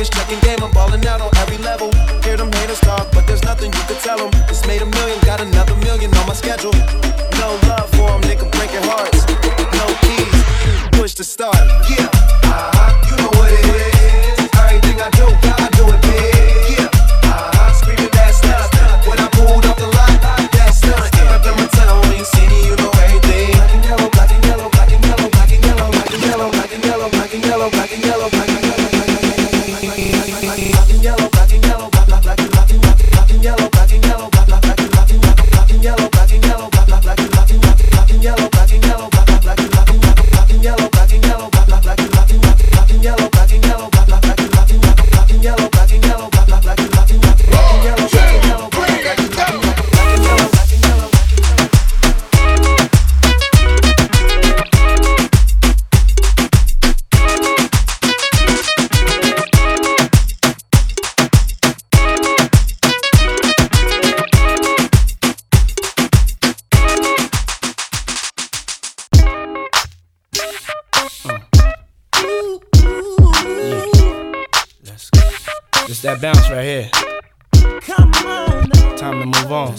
this checking game, I'm balling out on every level. Hear them haters talk, but there's nothing you could tell them. Just made a million, got another million on my schedule. No love for them, breaking hearts. No keys, push to start, yeah. Come on. Time to move on.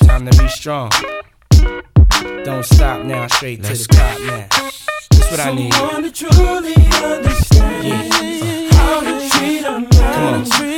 Time to be strong. Don't stop now, straight Let's to the top now. That's what Someone I need. To truly understand yeah. uh. how to treat a man. Come on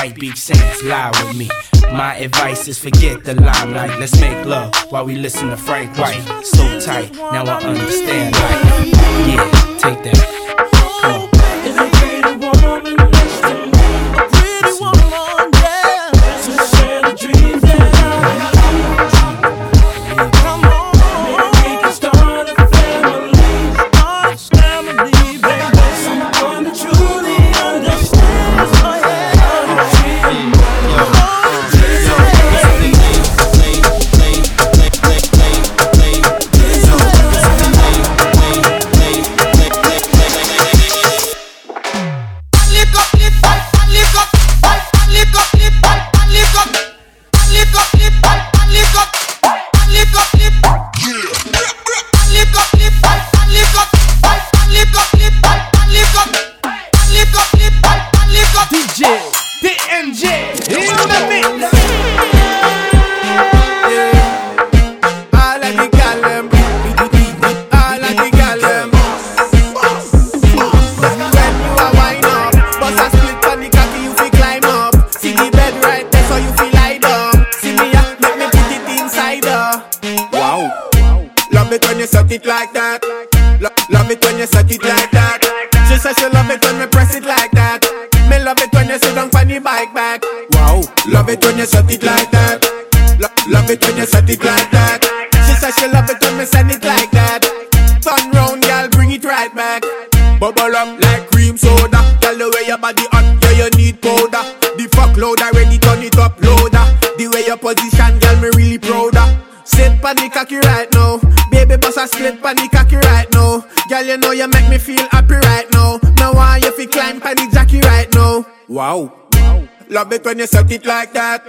White Beach Saints, lie with me. My advice is forget the limelight. Let's make love while we listen to Frank White. So tight, now I understand. Yeah, take that. Your position, girl, me really prouder. Sit pan the cocky right now, baby boss a split pan the cocky right now. Girl, you know you make me feel happy right now. Now want you fi climb pan jockey right now. Wow. Love it when you set it like that.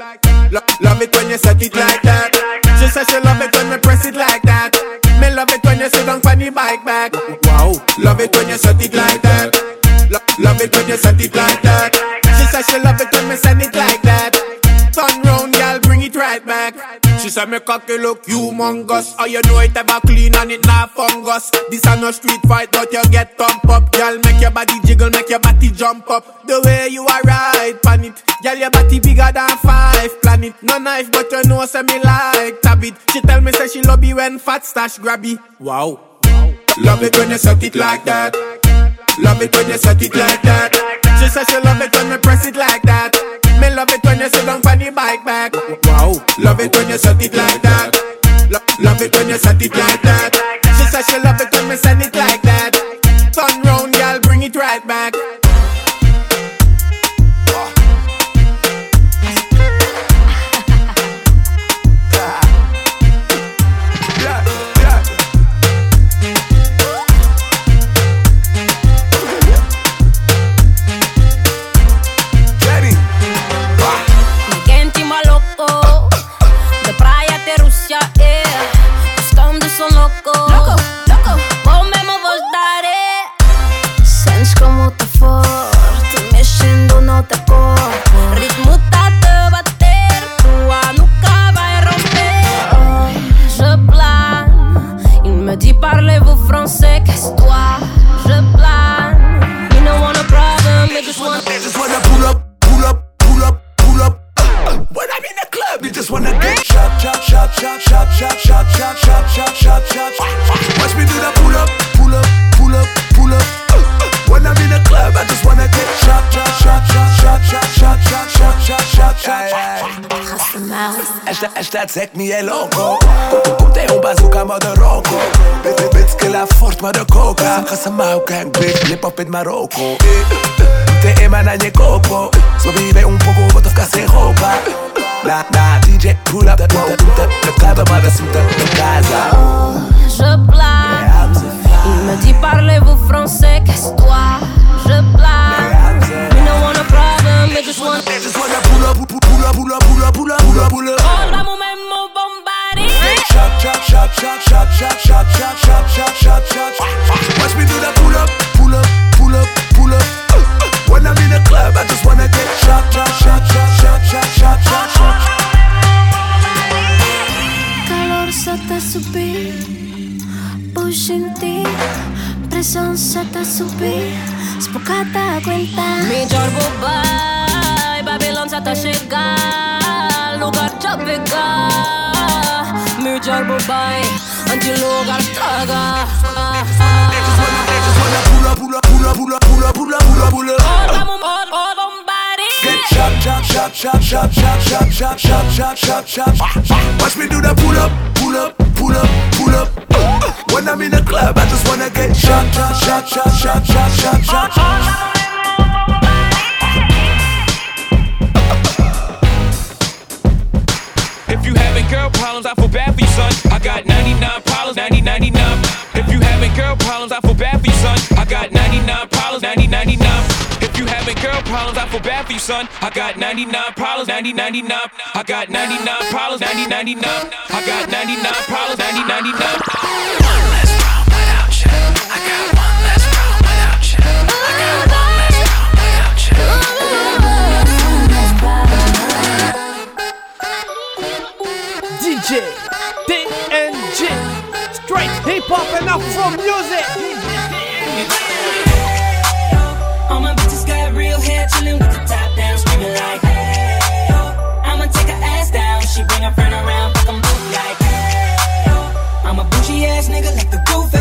Lo- love it when you set it like that. She said she love it when me press it like that. Me love it when you sit on the bike back. Wow. Love it when you set it like that. Lo- love it when you set it like that. She said she love it when me send it like that. Said me cocky look humongous. Oh, you know it ever clean and it not fungus. This a no street fight, but you get thump up. Girl, make your body jiggle, make your body jump up. The way you are right, pan it. Girl, your body bigger than five planet. No knife, but you know say me like tab it. She tell me say she love you when fat stash grabby. Wow. Love it when you set it like that. Love it when you set it like that. She said she love it when me press it like that. Me Love it when you set it like that. Lo- love it when you set it like that. She said she love it when me send it ăștia țec loco un bazooka de la de DJ, pull up, Je blague Il me dit parlez-vous français, qu'est-ce toi Je blague We don't want a problem, they just want to pull up, pull up, pull up, pull up, pull up, pull up. Watch me Calor să te subi, push în ti, presión să te subi, cuenta. Mi jorbo bar. Ora mo bombari. Get shot, shot, shot, shot, shot, shot, shot, shot, shot, shot, shot, shot Watch me do the pull up, pull up, pull up, pull up. When I'm in the club, I just wanna get shot, shot, shot, shot, shot, shot, shot, shot, girl problems, I feel bad for you, son. I got 99 problems, 90, 99. If you having girl problems, I feel bad for you, son. I got 99 problems, 90, 99. If you having girl problems, I feel bad for you, son. I got 99 problems, 90, 99. I got 99 problems, 90, 99. I got 99 problems, 90, 99. TNG Straight hip hop and afro music All my bitches got real hair, with the top down, like, hey. I'ma take her ass down, she bring her friend around, fuck both like, hey, yo. I'm a bougie ass nigga, like the roof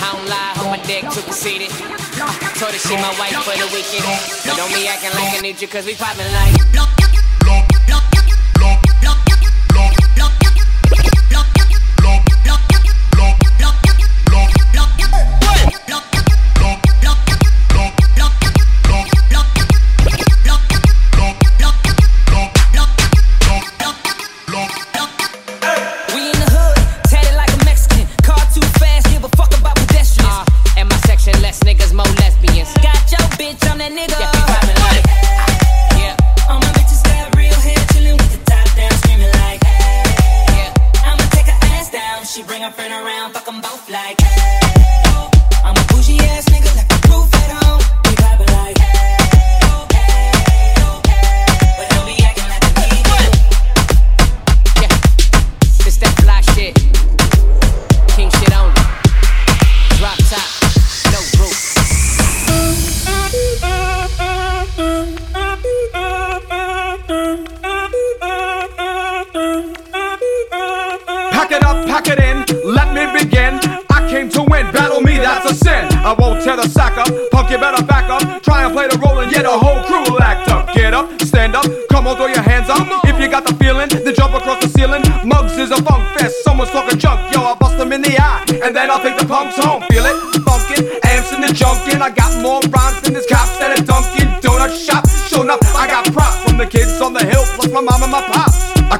I don't lie, hold my dick too conceited. Told her she my wife for the weekend. Don't be acting like I need you, cause we poppin' like.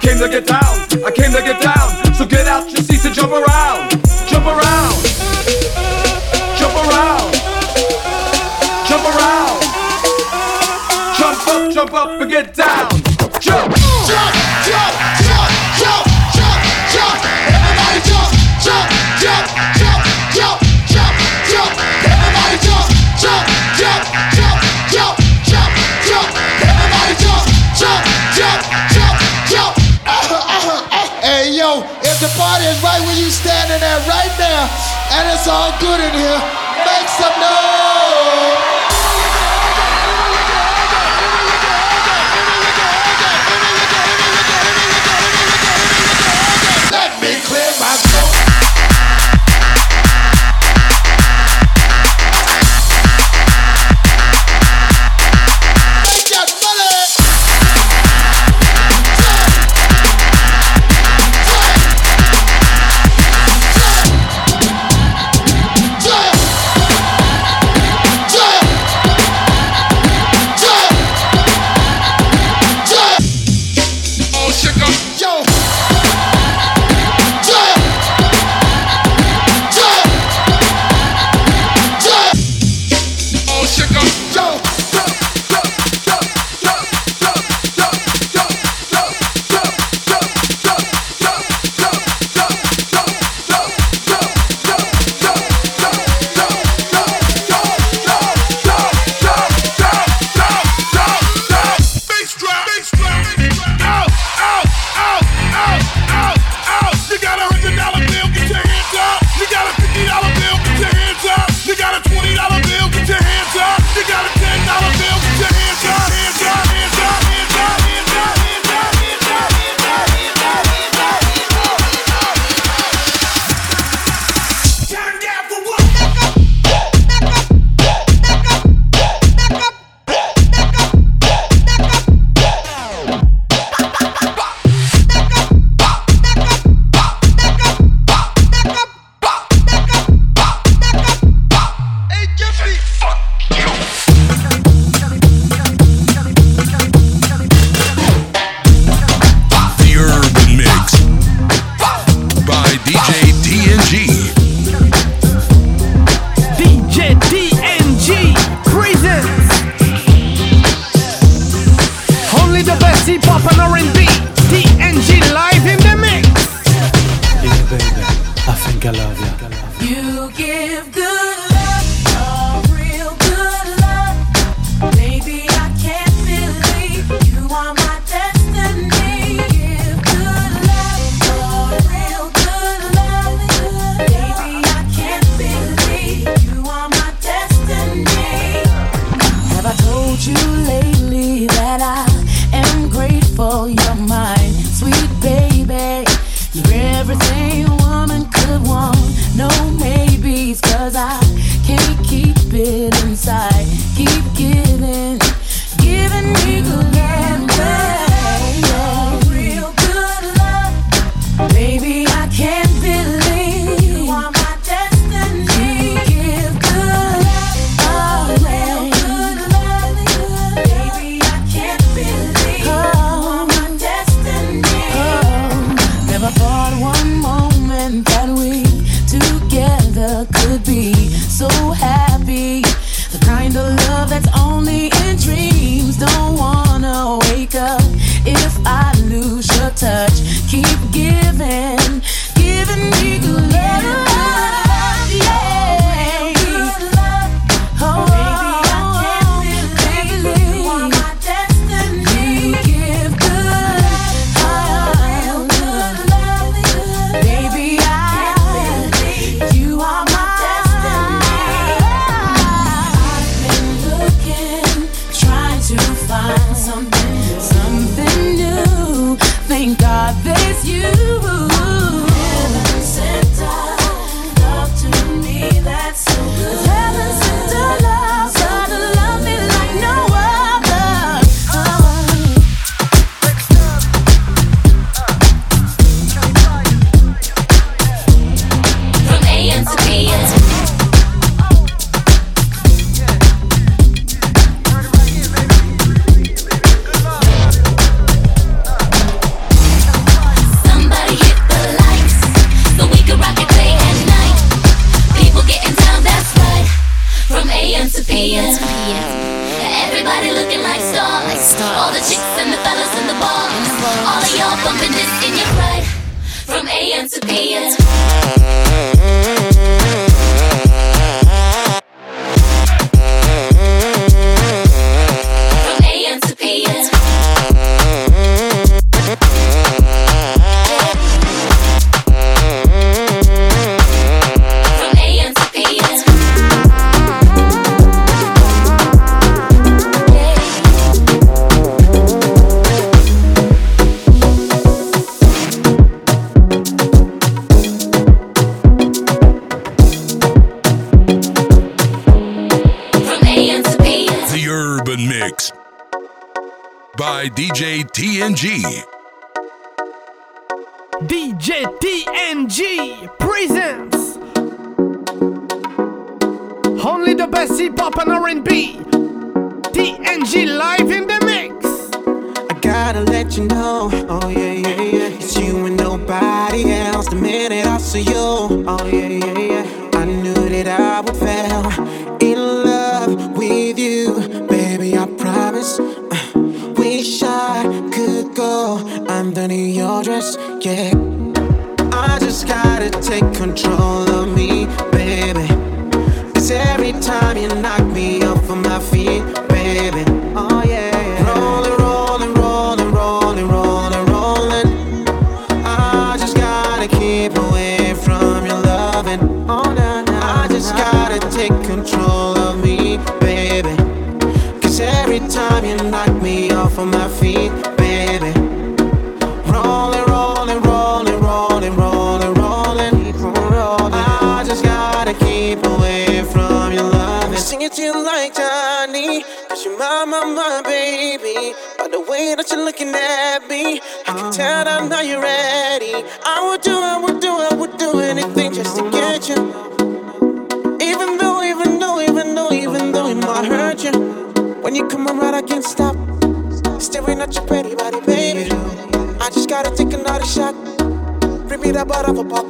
Came to get down, I came to get down. So get out your seats and jump around, all good in here, I think I love you. You give good. By DJ TNG. DJ TNG presents only the best hip hop and R&B. TNG live in the mix. I gotta let you know, oh yeah, yeah, yeah. It's you and nobody else. The minute I saw you, oh yeah, yeah, yeah. I knew that I would fall go underneath your dress, yeah. I just gotta take control of me, baby. Cause every time you knock me off of my feet, baby. Oh yeah. Rolling, rolling, rolling, rolling, rolling, rolling. I just gotta keep away from your loving. Oh. I just gotta take control of me, baby. Cause every time you knock me off of my feet, looking at me, I can tell that now you're ready. I would do, I would do, I would do anything just to get you. Even though, even though, even though, even though it might hurt you. When you come around, I can't stop. Staring at your pretty body, baby. I just gotta take another shot. Bring me that bottle of Bacardi.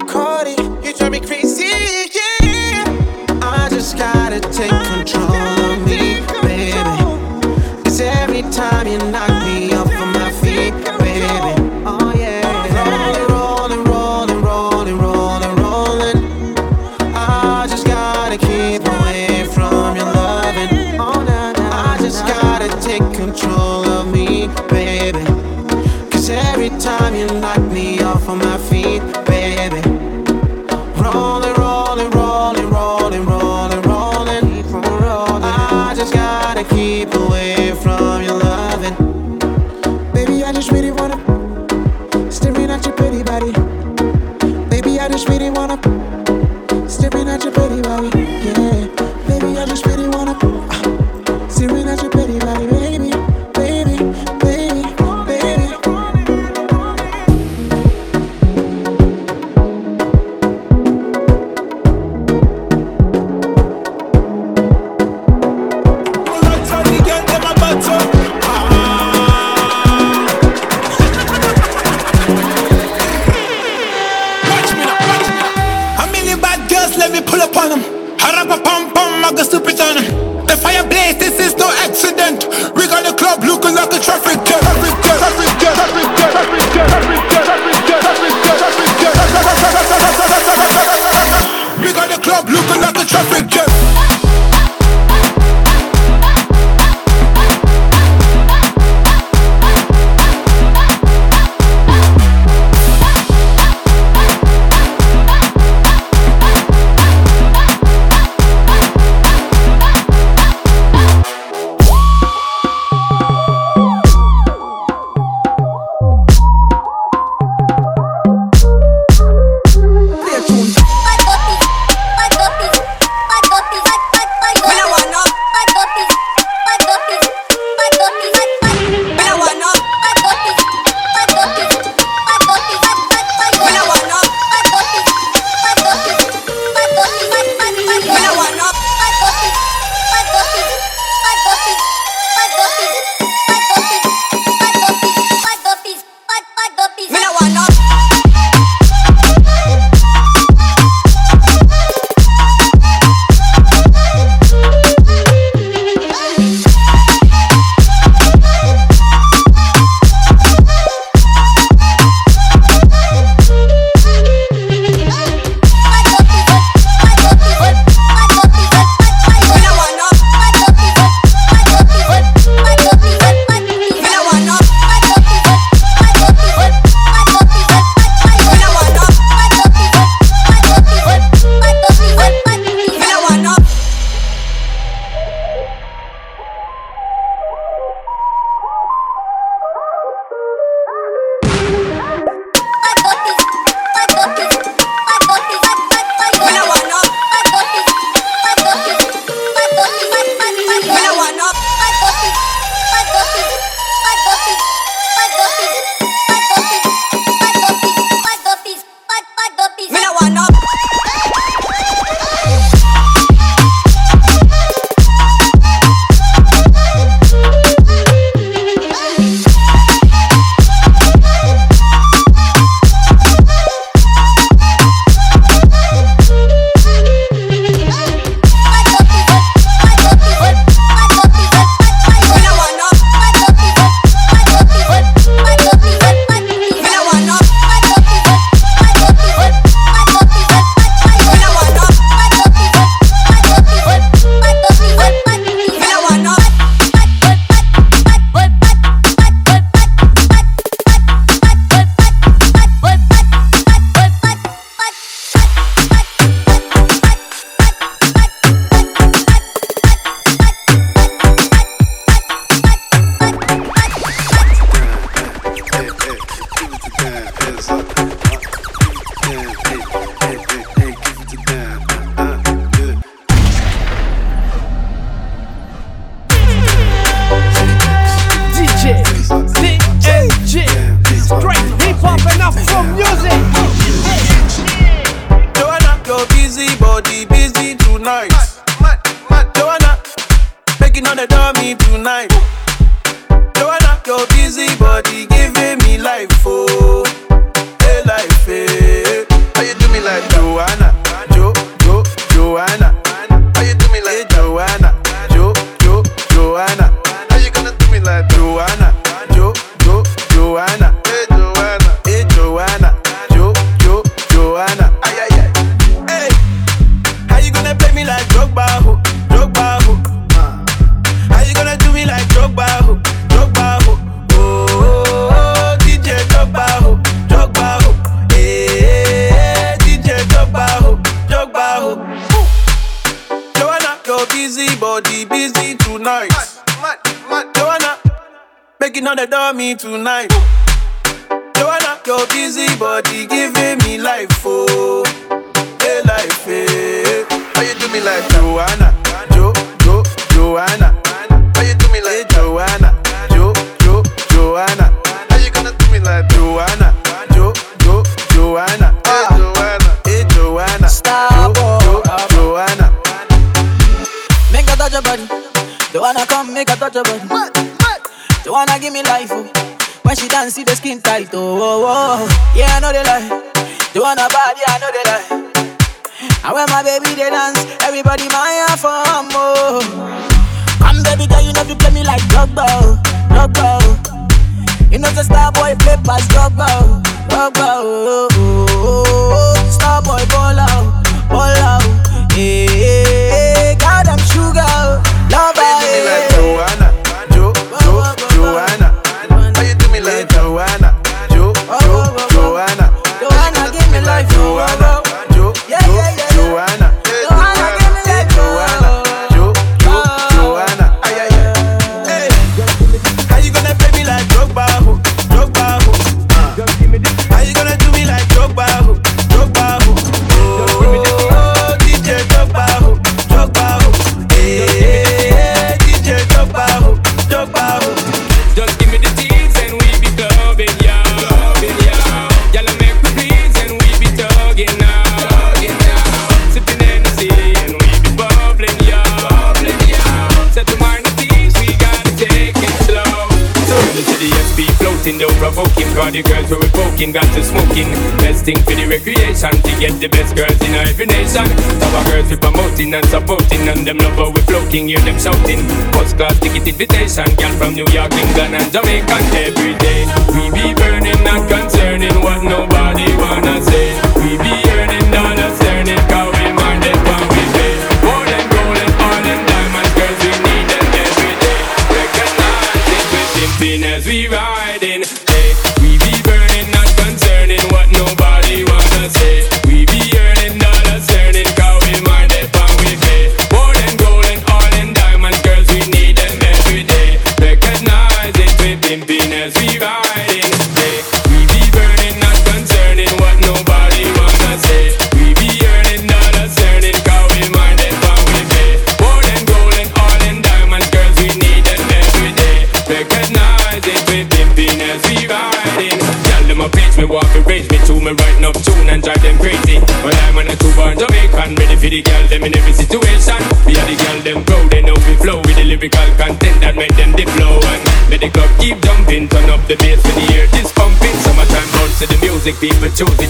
Your busy body giving me life, oh, hey life, hey. How you do me like Joanna, making all the dummy tonight. Joanna, your busy body giving me life, oh, hey life, hey. How you do me like Joanna, Jo, Jo, Joanna? How you do me like eh, Joanna, Jo, Jo, Joanna? How you gonna do me like Joanna, Jo, Jo, Joanna? Hey Joanna, hey Joanna, Stop, Jo, Jo, Joanna. Make a touch your body. Don't wanna come, make a touch your body. Wanna give me life, oh. When she dance, see the skin tight, oh, oh, oh. Yeah, I know they lie. Don't wanna body, I know they lie. And when my baby they dance, everybody my for oh. Come baby girl, you know you play me like Drogba, Drogba. You know the star boy play pass Drogba, Drogba. oh, oh, oh, oh. Star boy ball out, ball out. Hey, hey, hey, God I'm sugar, lover. How thing for the recreation to get the best girls in every nation. Our girls we promoting and supporting, and them love how we floating, hear them shouting. First class ticket invitation, girl from New York, England, and Jamaica every day. We be burning, not concerning what nobody wanna say. We be earning dollars,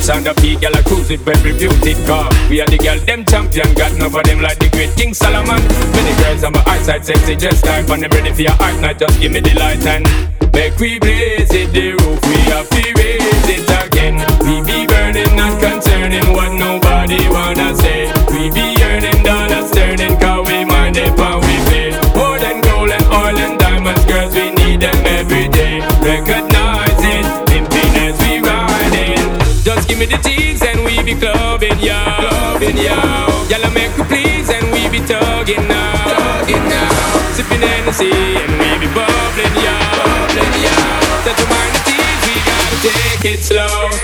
choose it. Sound peak, girl I cruise it, reviewed it. Car, we are the girl them champion, got none of them like the great King Solomon. Many girls on my eyesight, sexy, just like when them ready for your art night. Just give me the light and make we blaze it. The roof we have to raise it Me the teens and we be clubbing, yeah. Clubbing, yeah. Y'all make me please and we be tugging now. Tugging now. Sipping Hennessy and we be bubbling, yeah. Bubbling, yeah. Set your mind at ease, we gotta take it slow.